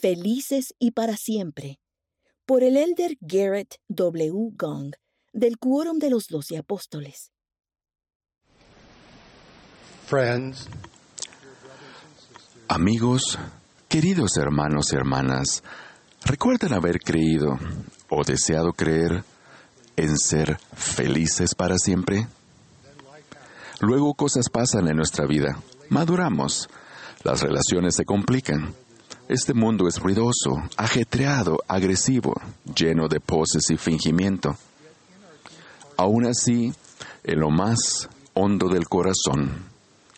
Felices y para siempre, por el elder Garrett W. Gong, del Quórum de los Doce Apóstoles. Amigos, queridos hermanos y hermanas, ¿recuerdan haber creído o deseado creer en ser felices para siempre? Luego cosas pasan en nuestra vida, maduramos, las relaciones se complican. Este mundo es ruidoso, ajetreado, agresivo, lleno de poses y fingimiento. Aún así, en lo más hondo del corazón,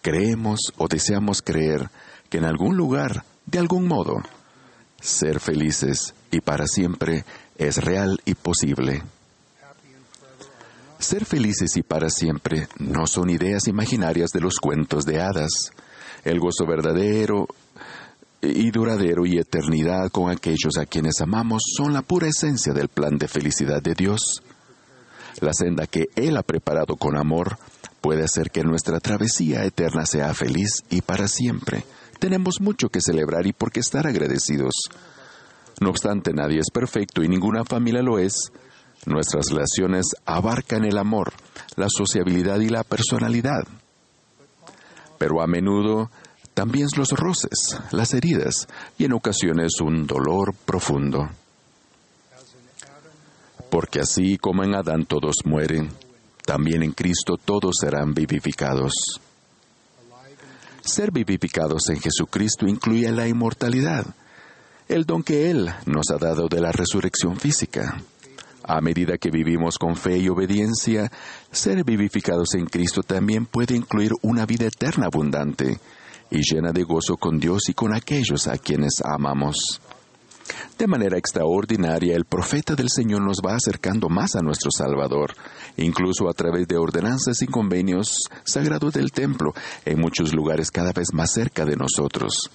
creemos o deseamos creer que en algún lugar, de algún modo, ser felices y para siempre es real y posible. Ser felices y para siempre no son ideas imaginarias de los cuentos de hadas. El gozo verdadero y duradero y eternidad con aquellos a quienes amamos son la pura esencia del plan de felicidad de Dios. La senda que Él ha preparado con amor puede hacer que nuestra travesía eterna sea feliz y para siempre. Tenemos mucho que celebrar y por qué estar agradecidos. No obstante, nadie es perfecto y ninguna familia lo es. Nuestras relaciones abarcan el amor, la sociabilidad y la personalidad. Pero a menudo también los roces, las heridas y en ocasiones un dolor profundo. Porque así como en Adán todos mueren, también en Cristo todos serán vivificados. Ser vivificados en Jesucristo incluye la inmortalidad, el don que Él nos ha dado de la resurrección física. A medida que vivimos con fe y obediencia, ser vivificados en Cristo también puede incluir una vida eterna abundante y llena de gozo con Dios y con aquellos a quienes amamos. De manera extraordinaria, el profeta del Señor nos va acercando más a nuestro Salvador, incluso a través de ordenanzas y convenios sagrados del templo, en muchos lugares cada vez más cerca de nosotros.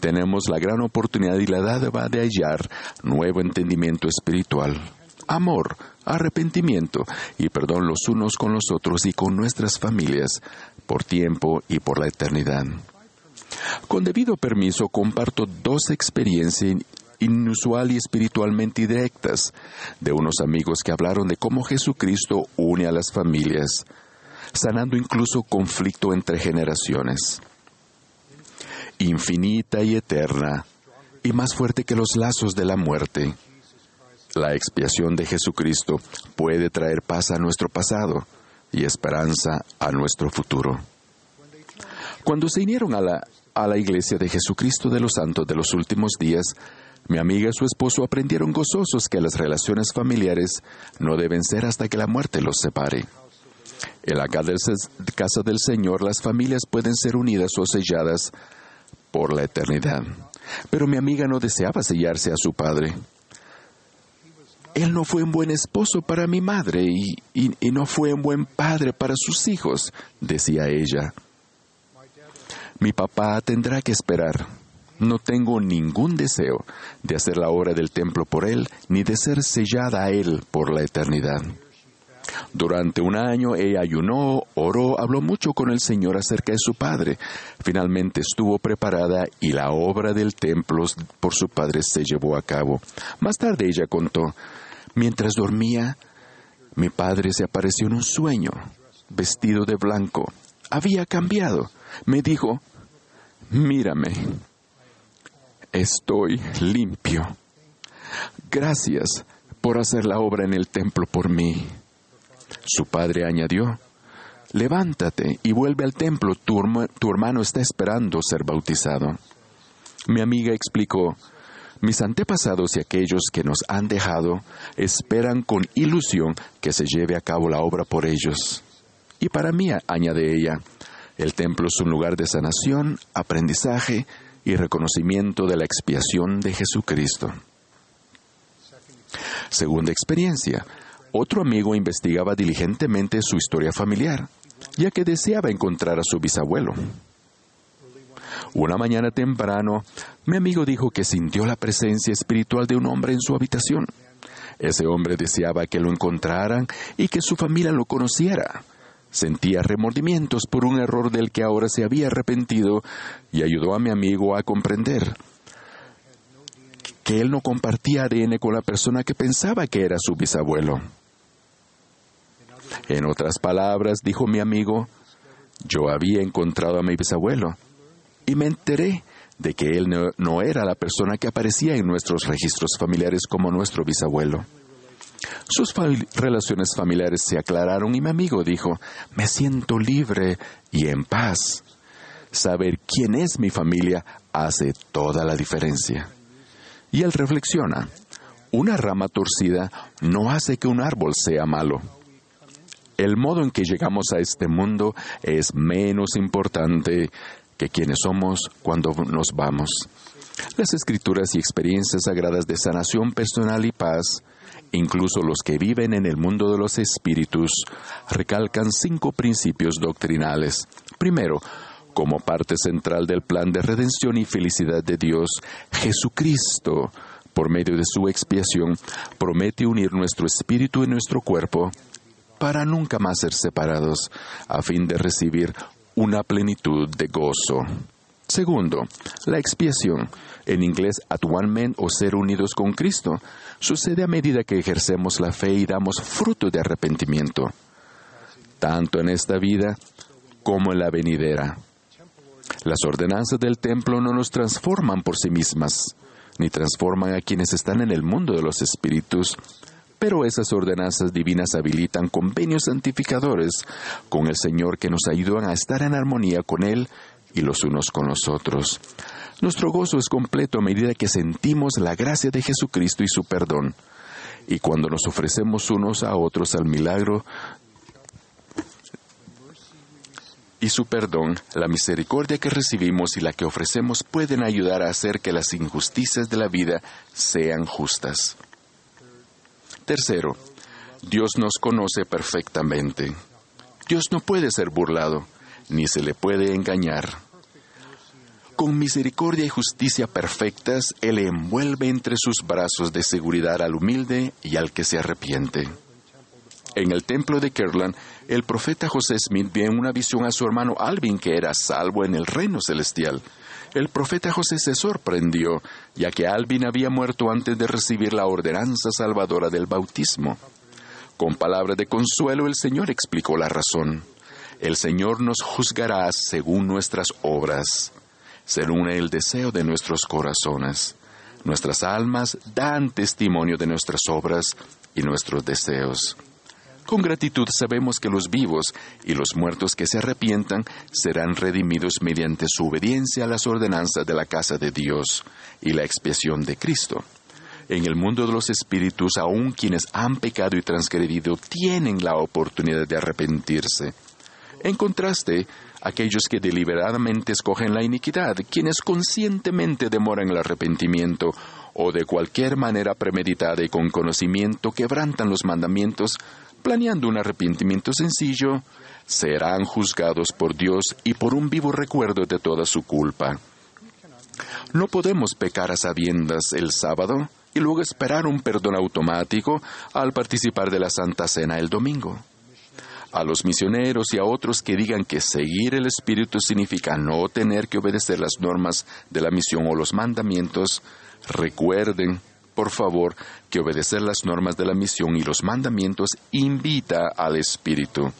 Tenemos la gran oportunidad y la dádiva de hallar nuevo entendimiento espiritual, amor, arrepentimiento y perdón los unos con los otros y con nuestras familias, por tiempo y por la eternidad. Con debido permiso, comparto dos experiencias inusual y espiritualmente directas de unos amigos que hablaron de cómo Jesucristo une a las familias, sanando incluso conflicto entre generaciones. Infinita y eterna, y más fuerte que los lazos de la muerte, la expiación de Jesucristo puede traer paz a nuestro pasado y esperanza a nuestro futuro. Cuando se unieron a la, a la iglesia de Jesucristo de los Santos de los últimos días, mi amiga y su esposo aprendieron gozosos que las relaciones familiares no deben ser hasta que la muerte los separe. En la casa del Señor las familias pueden ser unidas o selladas por la eternidad. Pero mi amiga no deseaba sellarse a su padre. Él no fue un buen esposo para mi madre y, y no fue un buen padre para sus hijos, decía ella. Mi papá tendrá que esperar no tengo ningún deseo de hacer la obra del templo por Él, ni de ser sellada a Él por la eternidad. Durante un año ella ayunó, oró, habló mucho con el Señor acerca de su padre. Finalmente estuvo preparada y la obra del templo por su padre se llevó a cabo. Más tarde ella contó, mientras dormía, mi padre se apareció en un sueño, vestido de blanco. Había cambiado. Me dijo, mírame, estoy limpio. Gracias por hacer la obra en el templo por mí. Su padre añadió, levántate y vuelve al templo, tu, hermano está esperando ser bautizado. Mi amiga explicó, mis antepasados y aquellos que nos han dejado esperan con ilusión que se lleve a cabo la obra por ellos. Y para mí, añade ella, el templo es un lugar de sanación, aprendizaje y reconocimiento de la expiación de Jesucristo. Segunda experiencia, otro amigo investigaba diligentemente su historia familiar, ya que deseaba encontrar a su bisabuelo. Una mañana temprano, mi amigo dijo que sintió la presencia espiritual de un hombre en su habitación. Ese hombre deseaba que lo encontraran y que su familia lo conociera. Sentía remordimientos por un error del que ahora se había arrepentido y ayudó a mi amigo a comprender. que él no compartía ADN con la persona que pensaba que era su bisabuelo. En otras palabras, dijo mi amigo, yo había encontrado a mi bisabuelo y me enteré de que él no, era la persona que aparecía en nuestros registros familiares como nuestro bisabuelo. Sus relaciones familiares se aclararon y mi amigo dijo, me siento libre y en paz. Saber quién es mi familia hace toda la diferencia. Y él reflexiona, una rama torcida no hace que un árbol sea malo. El modo en que llegamos a este mundo es menos importante que quienes somos cuando nos vamos. Las escrituras y experiencias sagradas de sanación personal y paz, incluso los que viven en el mundo de los espíritus, recalcan cinco principios doctrinales. Primero, como parte central del plan de redención y felicidad de Dios, Jesucristo, por medio de su expiación, promete unir nuestro espíritu y nuestro cuerpo para nunca más ser separados, a fin de recibir una plenitud de gozo. Segundo, la expiación, en inglés atonement o ser unidos con Cristo, sucede a medida que ejercemos la fe y damos fruto de arrepentimiento, tanto en esta vida como en la venidera. Las ordenanzas del templo no nos transforman por sí mismas, ni transforman a quienes están en el mundo de los espíritus, pero esas ordenanzas divinas habilitan convenios santificadores con el Señor que nos ayudan a estar en armonía con Él y los unos con los otros. Nuestro gozo es completo a medida que sentimos la gracia de Jesucristo y su perdón. Y cuando nos ofrecemos unos a otros al milagro y su perdón, la misericordia que recibimos y la que ofrecemos pueden ayudar a hacer que las injusticias de la vida sean justas. Tercero, Dios nos conoce perfectamente. Dios no puede ser burlado, ni se le puede engañar. Con misericordia y justicia perfectas, Él envuelve entre sus brazos de seguridad al humilde y al que se arrepiente. En el templo de Kirtland, el profeta José Smith vio en una visión a su hermano Alvin que era salvo en el reino celestial. El profeta José se sorprendió, ya que Alvin había muerto antes de recibir la ordenanza salvadora del bautismo. Con palabras de consuelo el Señor explicó la razón. El Señor nos juzgará según nuestras obras, según el deseo de nuestros corazones. Nuestras almas dan testimonio de nuestras obras y nuestros deseos. Con gratitud sabemos que los vivos y los muertos que se arrepientan serán redimidos mediante su obediencia a las ordenanzas de la casa de Dios y la expiación de Cristo. En el mundo de los espíritus, aun quienes han pecado y transgredido tienen la oportunidad de arrepentirse. En contraste, aquellos que deliberadamente escogen la iniquidad, quienes conscientemente demoran el arrepentimiento o de cualquier manera premeditada y con conocimiento quebrantan los mandamientos, planeando un arrepentimiento sencillo, serán juzgados por Dios y por un vivo recuerdo de toda su culpa. No podemos pecar a sabiendas el sábado y luego esperar un perdón automático al participar de la Santa Cena el domingo. A los misioneros y a otros que digan que seguir el Espíritu significa no tener que obedecer las normas de la misión o los mandamientos, recuerden por favor, que obedecer las normas de la misión y los mandamientos invita al Espíritu.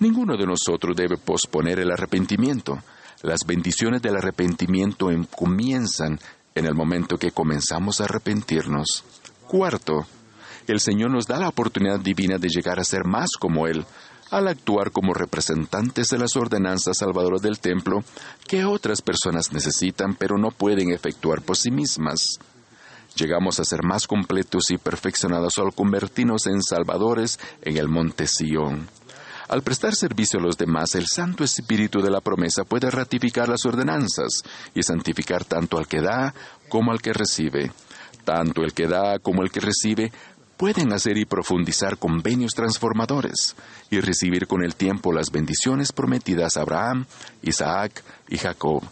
Ninguno de nosotros debe posponer el arrepentimiento. Las bendiciones del arrepentimiento em, comienzan en el momento que comenzamos a arrepentirnos. Cuarto, el Señor nos da la oportunidad divina de llegar a ser más como Él, al actuar como representantes de las ordenanzas salvadoras del templo que otras personas necesitan pero no pueden efectuar por sí mismas. Llegamos a ser más completos y perfeccionados al convertirnos en salvadores en el monte Sión. Al prestar servicio a los demás, el Santo Espíritu de la promesa puede ratificar las ordenanzas y santificar tanto al que da como al que recibe. Tanto el que da como el que recibe pueden hacer y profundizar convenios transformadores y recibir con el tiempo las bendiciones prometidas a Abraham, Isaac y Jacob.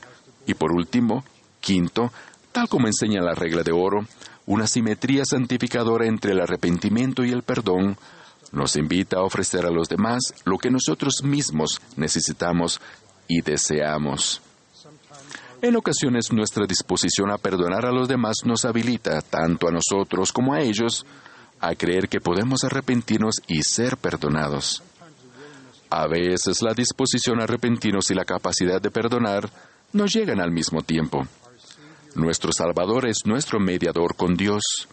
Y por último, quinto, Tal como enseña la regla de oro, una simetría santificadora entre el arrepentimiento y el perdón nos invita a ofrecer a los demás lo que nosotros mismos necesitamos y deseamos. En ocasiones nuestra disposición a perdonar a los demás nos habilita, tanto a nosotros como a ellos, a creer que podemos arrepentirnos y ser perdonados. A veces la disposición a arrepentirnos y la capacidad de perdonar no llegan al mismo tiempo. Nuestro Salvador es nuestro mediador con Dios,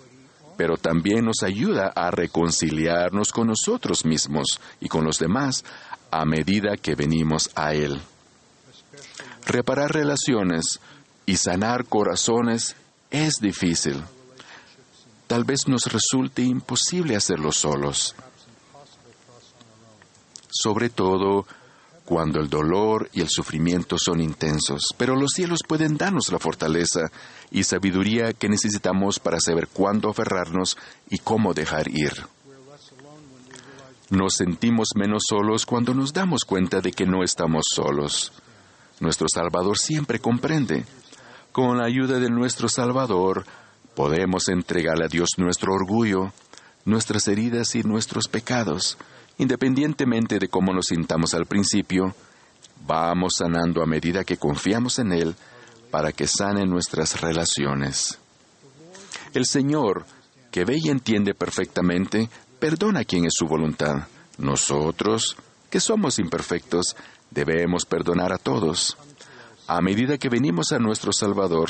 pero también nos ayuda a reconciliarnos con nosotros mismos y con los demás a medida que venimos a Él. Reparar relaciones y sanar corazones es difícil. Tal vez nos resulte imposible hacerlo solos. Sobre todo cuando el dolor y el sufrimiento son intensos, pero los cielos pueden darnos la fortaleza y sabiduría que necesitamos para saber cuándo aferrarnos y cómo dejar ir. Nos sentimos menos solos cuando nos damos cuenta de que no estamos solos. Nuestro Salvador siempre comprende. Con la ayuda de nuestro Salvador, podemos entregarle a Dios nuestro orgullo, nuestras heridas y nuestros pecados. Independientemente de cómo nos sintamos al principio, vamos sanando a medida que confiamos en Él para que sane nuestras relaciones. El Señor, que ve y entiende perfectamente, perdona quien es su voluntad. Nosotros, que somos imperfectos, debemos perdonar a todos. A medida que venimos a nuestro Salvador,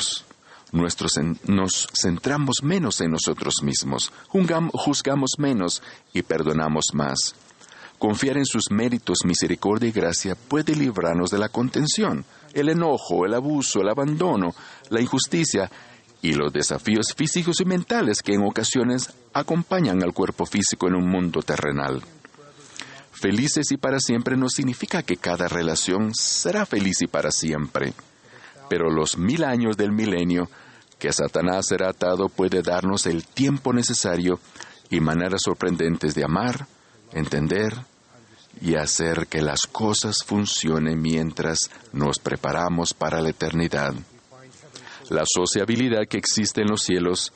nos centramos menos en nosotros mismos, juzgamos menos y perdonamos más. Confiar en sus méritos, misericordia y gracia puede librarnos de la contención, el enojo, el abuso, el abandono, la injusticia y los desafíos físicos y mentales que en ocasiones acompañan al cuerpo físico en un mundo terrenal. Felices y para siempre no significa que cada relación será feliz y para siempre, pero los mil años del milenio que Satanás será atado puede darnos el tiempo necesario y maneras sorprendentes de amar, entender y hacer que las cosas funcionen mientras nos preparamos para la eternidad. La sociabilidad que existe en los cielos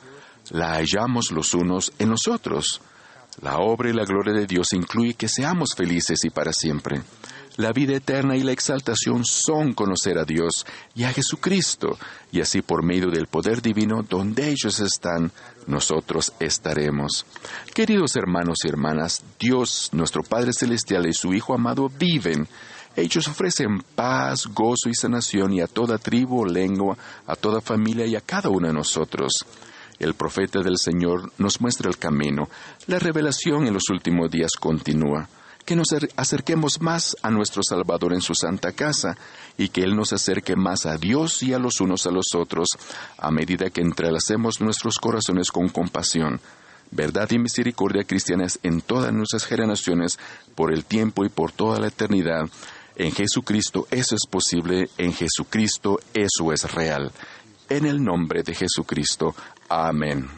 la hallamos los unos en los otros. La obra y la gloria de Dios incluye que seamos felices y para siempre. La vida eterna y la exaltación son conocer a Dios y a Jesucristo, y así por medio del poder divino donde ellos están, nosotros estaremos. Queridos hermanos y hermanas, Dios, nuestro Padre Celestial y su Hijo amado viven ellos ofrecen paz, gozo y sanación y a toda tribu o lengua, a toda familia y a cada uno de nosotros. El profeta del Señor nos muestra el camino. La revelación en los últimos días continúa. Que nos acerquemos más a nuestro Salvador en su santa casa y que Él nos acerque más a Dios y a los unos a los otros a medida que entrelacemos nuestros corazones con compasión, verdad y misericordia cristianas en todas nuestras generaciones por el tiempo y por toda la eternidad en Jesucristo eso es posible, en Jesucristo eso es real. En el nombre de Jesucristo. Amén.